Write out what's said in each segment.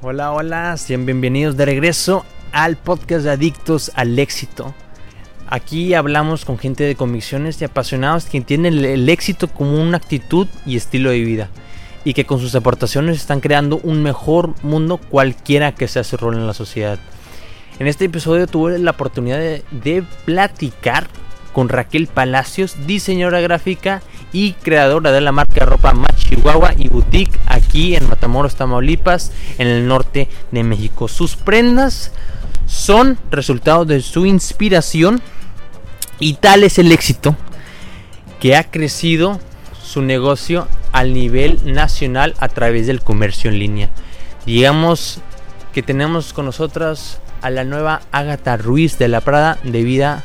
Hola, hola, sean bienvenidos de regreso al podcast de Adictos al Éxito. Aquí hablamos con gente de convicciones y apasionados que entienden el éxito como una actitud y estilo de vida y que con sus aportaciones están creando un mejor mundo cualquiera que sea su rol en la sociedad. En este episodio tuve la oportunidad de, de platicar con Raquel Palacios, diseñadora gráfica y creadora de la marca ropa Chihuahua y Boutique aquí en Matamoros, Tamaulipas, en el norte de México. Sus prendas son resultado de su inspiración y tal es el éxito que ha crecido su negocio al nivel nacional a través del comercio en línea. Digamos que tenemos con nosotras a la nueva Agatha Ruiz de la Prada de vida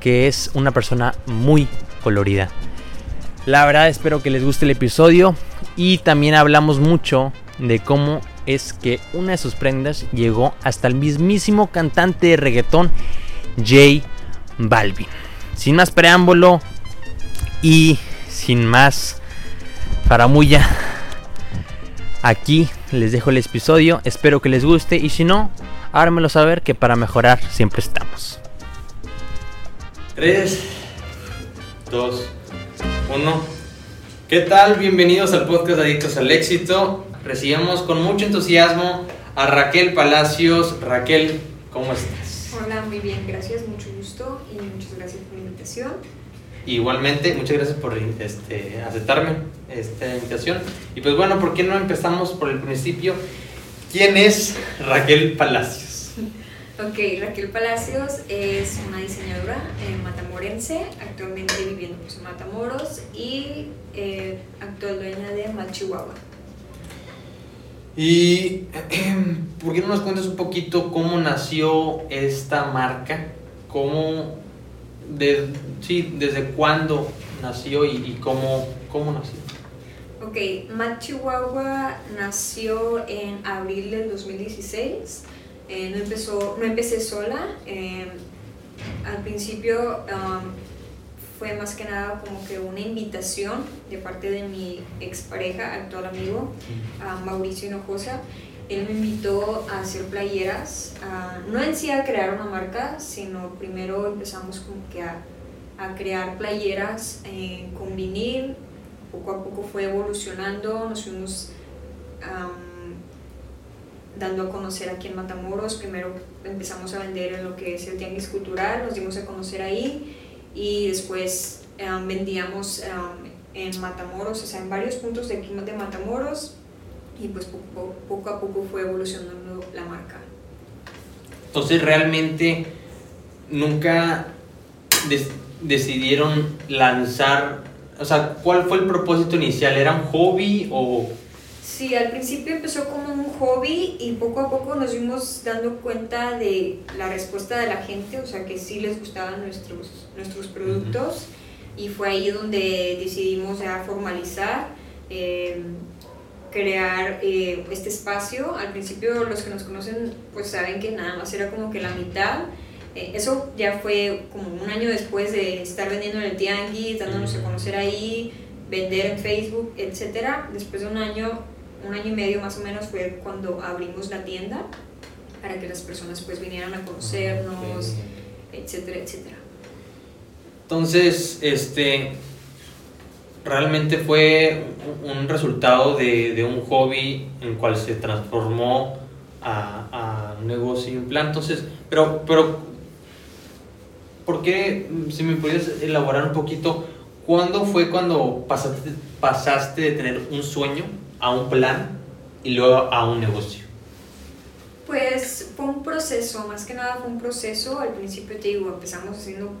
que es una persona muy colorida. La verdad espero que les guste el episodio y también hablamos mucho de cómo es que una de sus prendas llegó hasta el mismísimo cantante de reggaetón J Balvin. Sin más preámbulo y sin más faramulla, aquí les dejo el episodio. Espero que les guste y si no, háganmelo saber que para mejorar siempre estamos. 3, 2, 1. ¿Qué tal? Bienvenidos al podcast Adictos al Éxito. Recibimos con mucho entusiasmo a Raquel Palacios. Raquel, ¿cómo estás? Hola, muy bien, gracias, mucho gusto y muchas gracias por la invitación. Igualmente, muchas gracias por este, aceptarme esta invitación. Y pues bueno, ¿por qué no empezamos por el principio? ¿Quién es Raquel Palacios? Ok, Raquel Palacios es una diseñadora eh, matamorense, actualmente viviendo en Matamoros y eh, actual dueña de Mal Chihuahua. ¿Y por qué no nos cuentas un poquito cómo nació esta marca? ¿Cómo, de, sí, desde cuándo nació y, cómo, cómo nació? Ok, Mal Chihuahua nació en abril del 2016. Eh, no, empezó, no empecé sola. Eh, al principio um, fue más que nada como que una invitación de parte de mi expareja, actual amigo, Mauricio Hinojosa. Él me invitó a hacer playeras, no en sí a crear una marca, sino primero empezamos como que a, a crear playeras eh, con vinil, poco a poco fue evolucionando, nos fuimos dando a conocer aquí en Matamoros, primero empezamos a vender en lo que es el tianguis cultural, nos dimos a conocer ahí, y después um, vendíamos um, en Matamoros, o sea, en varios puntos de aquí de Matamoros y pues poco, poco, a poco fue evolucionando la marca. Entonces realmente nunca decidieron lanzar, o sea, ¿cuál fue el propósito inicial? ¿Era un hobby o Sí, al principio empezó como un hobby y poco a poco nos fuimos dando cuenta de la respuesta de la gente, o sea que sí les gustaban nuestros, nuestros productos y fue ahí donde decidimos ya formalizar, eh, crear eh, este espacio. Al principio los que nos conocen pues saben que nada más era como que la mitad. Eh, eso ya fue como un año después de estar vendiendo en el tianguis, dándonos a conocer ahí, vender en Facebook, etc. Después de un año un año y medio más o menos fue cuando abrimos la tienda para que las personas pues vinieran a conocernos, etcétera, etcétera. Entonces, este, realmente fue un resultado de, de un hobby en cual se transformó a, a, un negocio y un plan. Entonces, pero, pero, ¿por qué, si me pudieras elaborar un poquito, cuándo fue cuando pasaste, pasaste de tener un sueño a un plan y luego a un negocio? Pues fue un proceso, más que nada fue un proceso. Al principio te digo, empezamos haciendo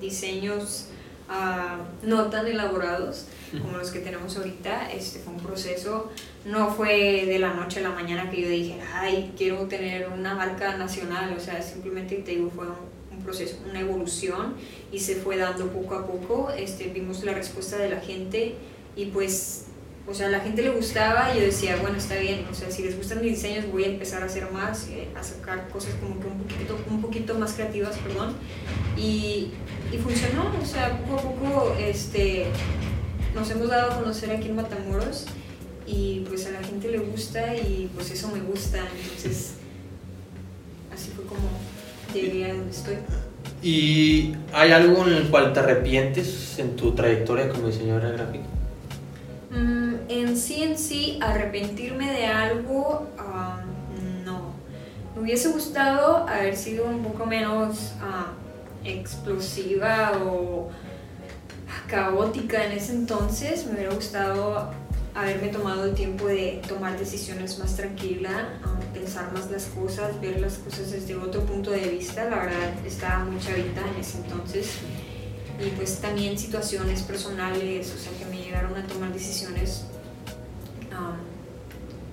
diseños ah, no tan elaborados como los que tenemos ahorita. Este fue un proceso, no fue de la noche a la mañana que yo dije, ay, quiero tener una marca nacional. O sea, simplemente te digo, fue un proceso, una evolución y se fue dando poco a poco. Este, vimos la respuesta de la gente y pues o sea, a la gente le gustaba y yo decía, bueno, está bien, o sea, si les gustan mis diseños voy a empezar a hacer más, eh, a sacar cosas como que un poquito, un poquito más creativas, perdón, y, y, funcionó, o sea, poco a poco este, nos hemos dado a conocer aquí en Matamoros y pues a la gente le gusta y pues eso me gusta, entonces así fue como llegué a donde estoy. ¿Y hay algo en el cual te arrepientes en tu trayectoria como diseñadora gráfica? Mm, en sí, en sí, arrepentirme de algo, ah, no. Me hubiese gustado haber sido un poco menos ah, explosiva o caótica en ese entonces. Me hubiera gustado haberme tomado el tiempo de tomar decisiones más tranquila, ah, pensar más las cosas, ver las cosas desde otro punto de vista. La verdad, estaba muy chavita en ese entonces. Y pues también situaciones personales, o sea, que me llegaron a tomar decisiones um,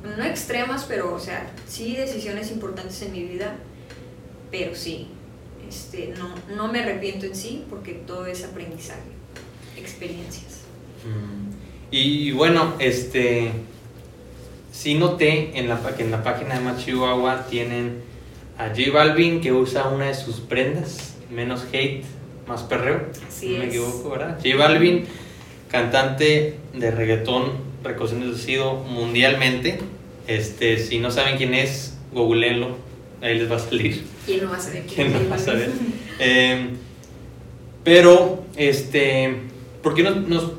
no extremas, pero o sea, sí decisiones importantes en mi vida, pero sí, este, no, no me arrepiento en sí porque todo es aprendizaje, experiencias. Mm. Y bueno, este, sí noté en la, que en la página de Machihuahua tienen a J Balvin que usa una de sus prendas, menos hate, más perreo, Así no me es. equivoco, ¿verdad? J Balvin, cantante de reggaetón reconocido mundialmente. Este, si no saben quién es, googleenlo, ahí les va a salir. ¿Quién no va a saber ¿Quién es no va a saber? Eh, pero, este, ¿por qué no nos,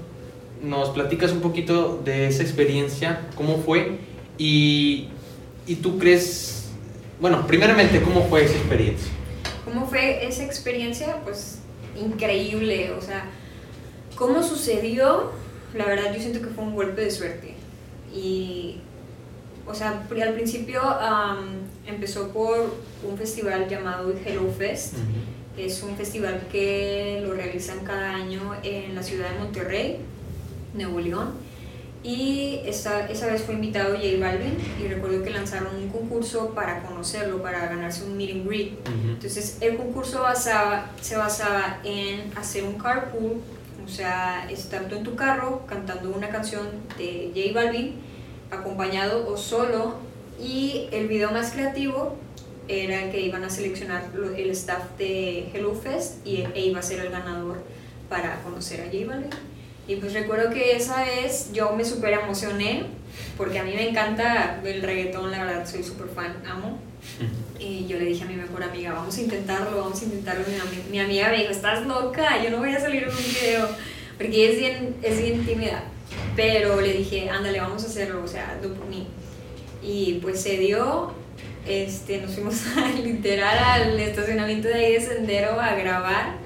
nos platicas un poquito de esa experiencia? ¿Cómo fue? Y, y tú crees, bueno, primeramente, ¿cómo fue esa experiencia? ¿Cómo fue esa experiencia? Pues increíble, o sea, ¿cómo sucedió? La verdad yo siento que fue un golpe de suerte. Y, o sea, al principio empezó por un festival llamado Hello Fest. Es un festival que lo realizan cada año en la ciudad de Monterrey, Nuevo León. Y esa, esa vez fue invitado J Balvin y recuerdo que lanzaron un concurso para conocerlo, para ganarse un meet and greet. Entonces el concurso basaba, se basaba en hacer un carpool, o sea, estar tú en tu carro cantando una canción de J Balvin, acompañado o solo, y el video más creativo era que iban a seleccionar el staff de Hello Fest y e iba a ser el ganador para conocer a J Balvin. Y pues recuerdo que esa vez yo me súper emocioné, porque a mí me encanta el reggaetón, la verdad soy súper fan, amo. Y yo le dije a mi mejor amiga, vamos a intentarlo, vamos a intentarlo. Mi, mi amiga me dijo, estás loca, yo no voy a salir en un video, porque es bien, es bien tímida. Pero le dije, ándale, vamos a hacerlo, o sea, hazlo por mí. Y pues se dio, este, nos fuimos a, literal al estacionamiento de ahí de Sendero a grabar.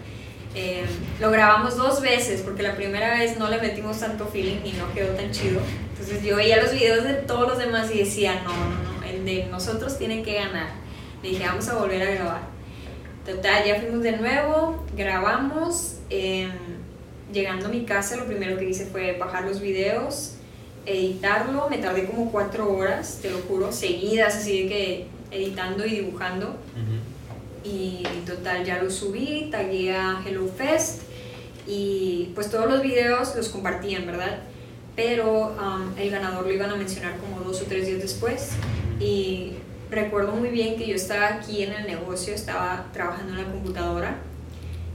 Eh, lo grabamos dos veces, porque la primera vez no le metimos tanto feeling y no quedó tan chido. Entonces yo veía los videos de todos los demás y decía, no, no, no, el de nosotros tiene que ganar. Le dije, vamos a volver a grabar. Total, ya fuimos de nuevo, grabamos. eh, llegando a mi casa, lo primero que hice fue bajar los videos, editarlo. Me tardé como cuatro horas, te lo juro, seguidas, así de que editando y dibujando. Y total, ya lo subí, tagué a Hello Fest y pues todos los videos los compartían, ¿verdad? Pero um, el ganador lo iban a mencionar como dos o tres días después. Y recuerdo muy bien que yo estaba aquí en el negocio, estaba trabajando en la computadora,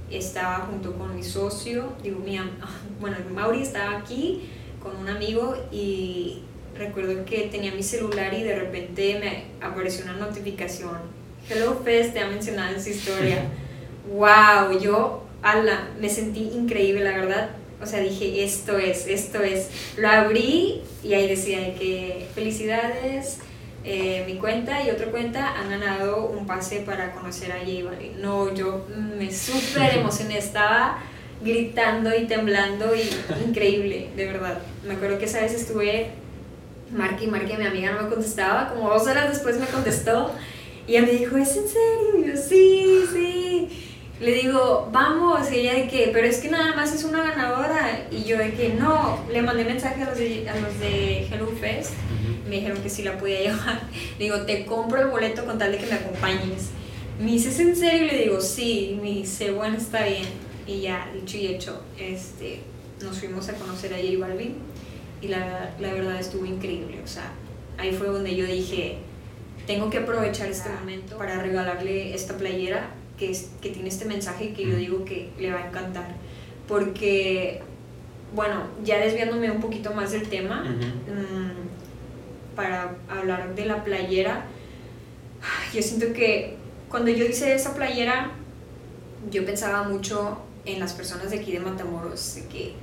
estaba junto con mi socio, digo, mi, bueno, Mauri estaba aquí con un amigo y recuerdo que tenía mi celular y de repente me apareció una notificación. Hello Fest te ha mencionado en su historia. wow, yo ala, me sentí increíble, la verdad. O sea, dije, esto es, esto es. Lo abrí y ahí decía de que felicidades, eh, mi cuenta y otra cuenta han ganado un pase para conocer a J Balvin. No, yo me súper emocioné, estaba gritando y temblando y increíble, de verdad. Me acuerdo que esa vez estuve marque y marque, mi amiga no me contestaba, como dos horas después me contestó y ella me dijo, ¿es en serio? Y yo, sí, sí. Le digo, vamos, y ella de que, pero es que nada más es una ganadora. Y yo de que no, le mandé mensaje a los de, a los de Hello Fest, me dijeron que sí la podía llevar. Le digo, te compro el boleto con tal de que me acompañes. Me dice, ¿es en serio? Y le digo, sí. Me dice, bueno, está bien. Y ya, dicho y hecho, este, nos fuimos a conocer a J Balvin y la, la verdad estuvo increíble. O sea, ahí fue donde yo dije, tengo que aprovechar este momento para regalarle esta playera que, es, que tiene este mensaje que yo digo que le va a encantar. Porque, bueno, ya desviándome un poquito más del tema, mm, para hablar de la playera, yo siento que cuando yo hice esa playera, yo pensaba mucho en las personas de aquí de Matamoros, de que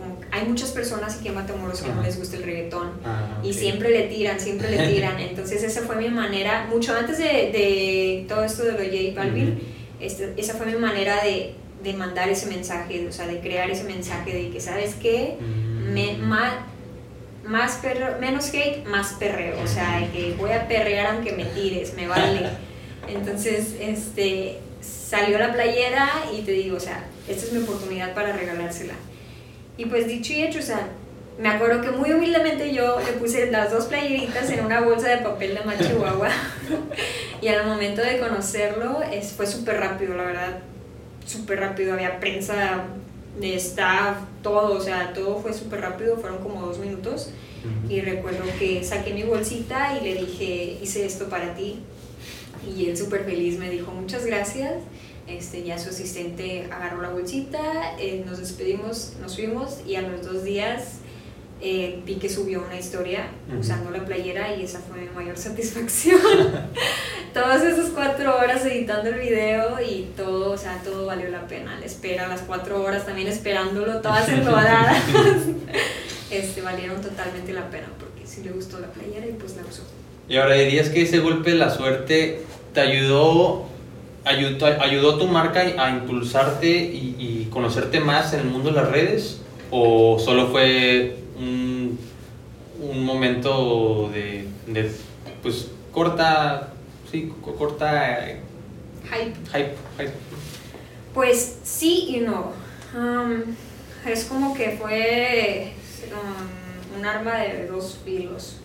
como hay muchas personas aquí en Matamoros que no les gusta el reggaetón Ah, y siempre le tiran, siempre le tiran. Entonces esa fue mi manera, mucho antes de, de todo esto de lo J Balvin, este- esa fue mi manera de, de mandar ese mensaje, o sea, de crear ese mensaje de que, ¿sabes qué? Mm. Me- más, más perreo, menos hate, más perreo. O sea, de que voy a perrear aunque me tires, me vale. Entonces, este, salió la playera y te digo, o sea, esta es mi oportunidad para regalársela. Y pues dicho y hecho, o sea, me acuerdo que muy humildemente yo le puse las dos playeritas en una bolsa de papel de Machihuahua. y al momento de conocerlo, es, fue súper rápido, la verdad. Súper rápido, había prensa, de staff, todo, o sea, todo fue súper rápido, fueron como dos minutos. Y recuerdo que saqué mi bolsita y le dije, hice esto para ti. Y él súper feliz me dijo, muchas gracias. Este, ya su asistente agarró la bolsita, eh, nos despedimos, nos fuimos y a los dos días eh, vi que subió una historia Ujú. usando la playera y esa fue mi mayor satisfacción. Todas esas cuatro horas editando el video y todo, o sea, todo valió la pena. La espera, las cuatro horas también esperándolo, todas enrodadas, este, valieron totalmente la pena porque sí le gustó la playera y pues la usó. Y ahora dirías que ese golpe de la suerte te ayudó, ayudó, ayudó a tu marca a impulsarte y, y conocerte más en el mundo de las redes o solo fue un, un momento de, de, pues corta, sí, co- corta eh, Hype. hype, hype. Pues sí y no. Um, es como que fue um, un arma de dos filos.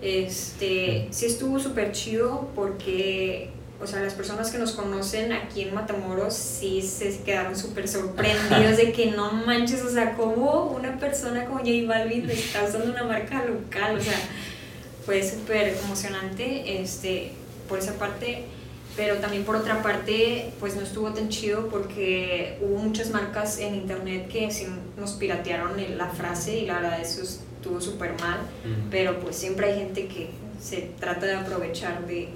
Este, sí estuvo súper chido porque, o sea, las personas que nos conocen aquí en Matamoros sí se quedaron súper sorprendidos de que no manches, o sea, como una persona como J Balvin está usando una marca local, o sea, fue súper emocionante, este, por esa parte pero también por otra parte pues no estuvo tan chido porque hubo muchas marcas en internet que sí nos piratearon la frase y la verdad eso estuvo súper mal Mm. pero pues siempre hay gente que se trata de aprovechar de,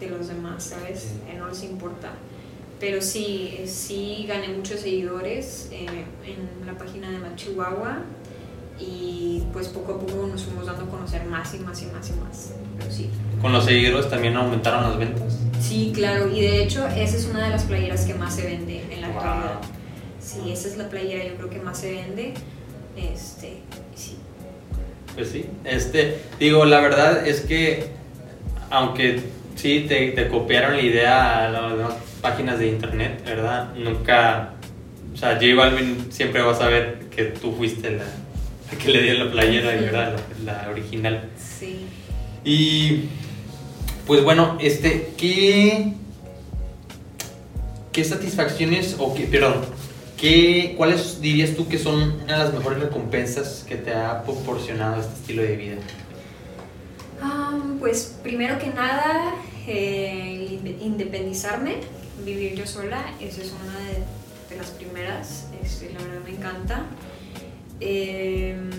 de los demás sabes Sí. Eh, no les importa pero sí sí gané muchos seguidores eh, en la página de Machihuahua y pues poco a poco nos fuimos dando a conocer más y más y más y más pero sí Con los seguidores también aumentaron las ventas. Sí, claro, y de hecho esa es una de las playeras que más se vende en la Wow. actualidad. Sí, esa es la playera yo creo que más se vende. Este, sí. Pues sí, este, digo, la verdad es que, aunque sí te, te copiaron la idea a las demás páginas de internet, ¿verdad? Nunca, o sea, J Balvin siempre va a saber que tú fuiste la, la que le dio la playera, ¿verdad? La, la original. Sí. Y, pues bueno, este, ¿qué, qué satisfacciones, o qué, perdón, qué, cuáles dirías tú que son una de las mejores recompensas que te ha proporcionado este estilo de vida? Pues primero que nada, eh, inde- independizarme, vivir yo sola, esa es una de, de las primeras, este, la verdad me encanta. Em,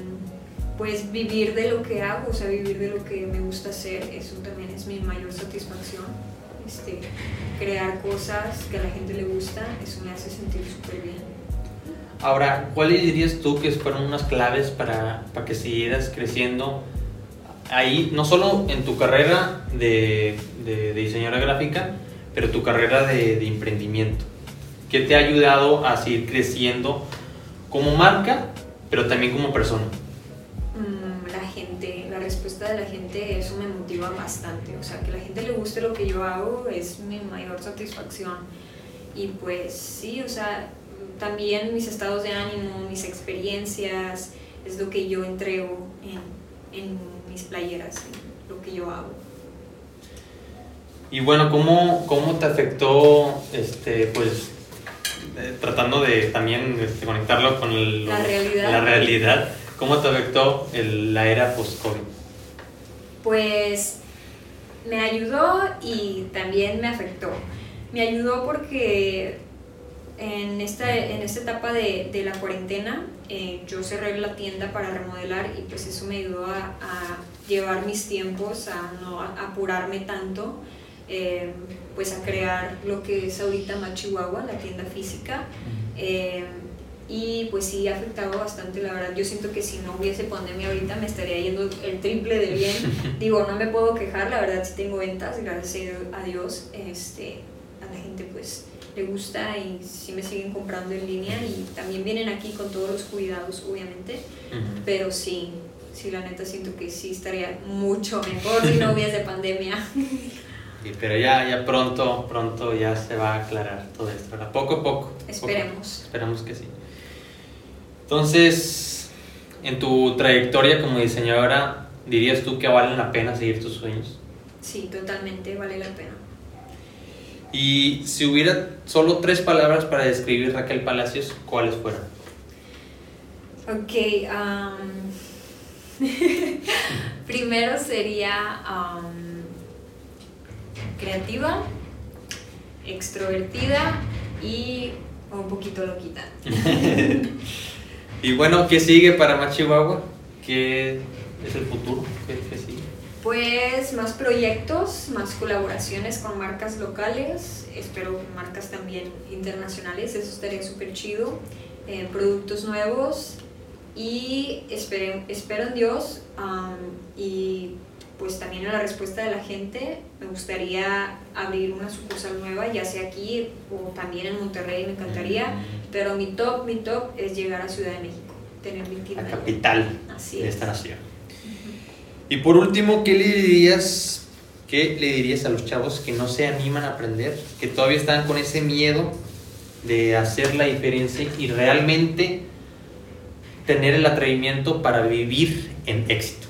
pues vivir de lo que hago, o sea, vivir de lo que me gusta hacer, eso también es mi mayor satisfacción. Este, crear cosas que a la gente le gusta, eso me hace sentir súper bien. Ahora, ¿cuáles dirías tú que fueron unas claves para, para que siguieras creciendo ahí, no solo en tu carrera de, de, diseñadora gráfica, pero tu carrera de, emprendimiento? ¿Qué te ha ayudado a seguir creciendo como marca, pero también como persona? Mm, la gente, la respuesta de la gente, eso me motiva bastante. O sea, que la gente le guste lo que yo hago es mi mayor satisfacción. Y pues sí, o sea, también mis estados de ánimo, mis experiencias, es lo que yo entrego en, en mis playeras, en lo que yo hago. Y bueno, ¿cómo, cómo te afectó, este, pues, eh, tratando de también este, conectarlo con el- La realidad. la realidad, ¿cómo te afectó el- la era post-COVID? Pues me ayudó y también me afectó. Me ayudó porque en esta, en esta etapa de, de la cuarentena eh, yo cerré la tienda para remodelar y pues eso me ayudó a, a llevar mis tiempos, a no apurarme tanto, eh, pues a crear lo que es ahorita Machihuahua, la tienda física. Eh, y pues sí ha afectado bastante, la verdad. Yo siento que si no hubiese pandemia ahorita me estaría yendo el triple de bien. Digo, no me puedo quejar, la verdad sí tengo ventas, gracias a Dios. Este, a la gente pues le gusta y sí me siguen comprando en línea y también vienen aquí con todos los cuidados, obviamente. Pero sí, sí, la neta siento que sí estaría mucho mejor si no hubiese pandemia. pero ya, ya pronto, pronto ya se va a aclarar todo esto, ¿verdad? Poco a poco. Esperemos. Esperamos que sí. Entonces, en tu trayectoria como diseñadora, ¿dirías tú que vale la pena seguir tus sueños? Sí, totalmente vale la pena. Y si hubiera solo tres palabras para describir Raquel Palacios, ¿cuáles fueran? Ok, primero sería creativa, extrovertida y un poquito loquita. y bueno, ¿qué sigue para Machihuahua? ¿Qué es el futuro? ¿Qué, sigue? Pues más proyectos, más colaboraciones con marcas locales, espero marcas también internacionales, eso estaría súper chido, eh, productos nuevos y espero, espero en Dios y pues también a la respuesta de la gente me gustaría abrir una sucursal nueva, ya sea aquí o también en Monterrey, me encantaría, mm. pero mi top, mi top es llegar a Ciudad de México, tener mi La capital de esta nación. Y por último, ¿qué le dirías, qué le dirías a los chavos que no se animan a aprender, que todavía están con ese miedo de hacer la diferencia y realmente tener el atrevimiento para vivir en éxito?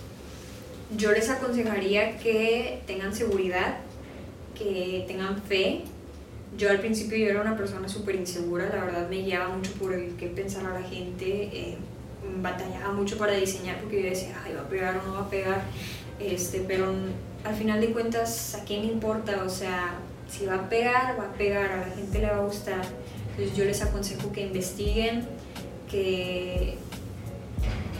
yo les aconsejaría que tengan seguridad, que tengan fe. Yo al principio yo era una persona súper insegura, la verdad me guiaba mucho por el qué pensar a la gente, eh, batallaba mucho para diseñar porque yo decía, ay, va a pegar o no va a pegar, este, pero al final de cuentas, ¿a quién importa? O sea, si va a pegar, va a pegar, a la gente le va a gustar. Entonces yo les aconsejo que investiguen, que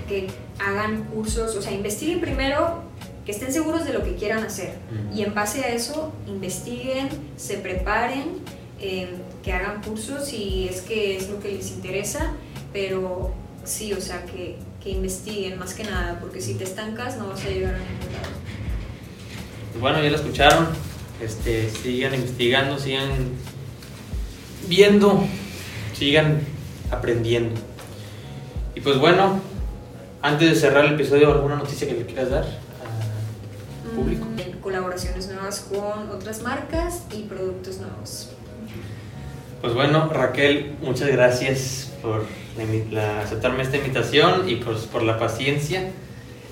que hagan cursos, o sea, investiguen primero, que estén seguros de lo que quieran hacer y en base a eso investiguen, se preparen, em, que hagan cursos si es que es lo que les interesa, pero sí, o sea, que, que investiguen más que nada, porque si te estancas no vas a llegar a ningún lado. Pues bueno, ya lo escucharon, este, sigan investigando, sigan viendo, sigan aprendiendo. Y pues bueno, antes de cerrar el episodio, ¿alguna noticia que le quieras dar al público? Mm, colaboraciones nuevas con otras marcas y productos nuevos. Pues bueno, Raquel, muchas gracias por aceptarme esta invitación y por, por la paciencia.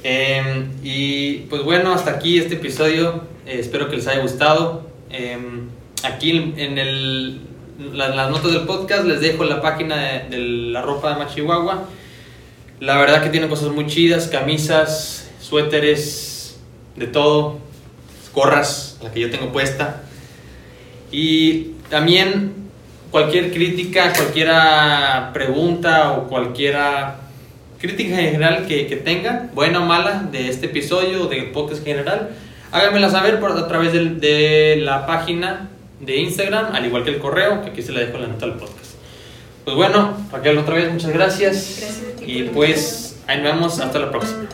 Em, y pues bueno, hasta aquí este episodio. Eh, espero que les haya gustado. Em, aquí en el, las notas del podcast les dejo la página de, de la ropa de Machihuahua la verdad que tiene cosas muy chidas, camisas, suéteres, de todo, gorras, la que yo tengo puesta. Y también cualquier crítica, cualquier pregunta o cualquier crítica en general que, que tenga, buena o mala, de este episodio o de podcast en general, háganmela saber por, a través de, de, la página de Instagram, al igual que el correo, que aquí se la dejo en la nota del podcast. Pues bueno, Raquel, otra vez muchas gracias. Gracias y pues ahí nos vemos hasta la próxima.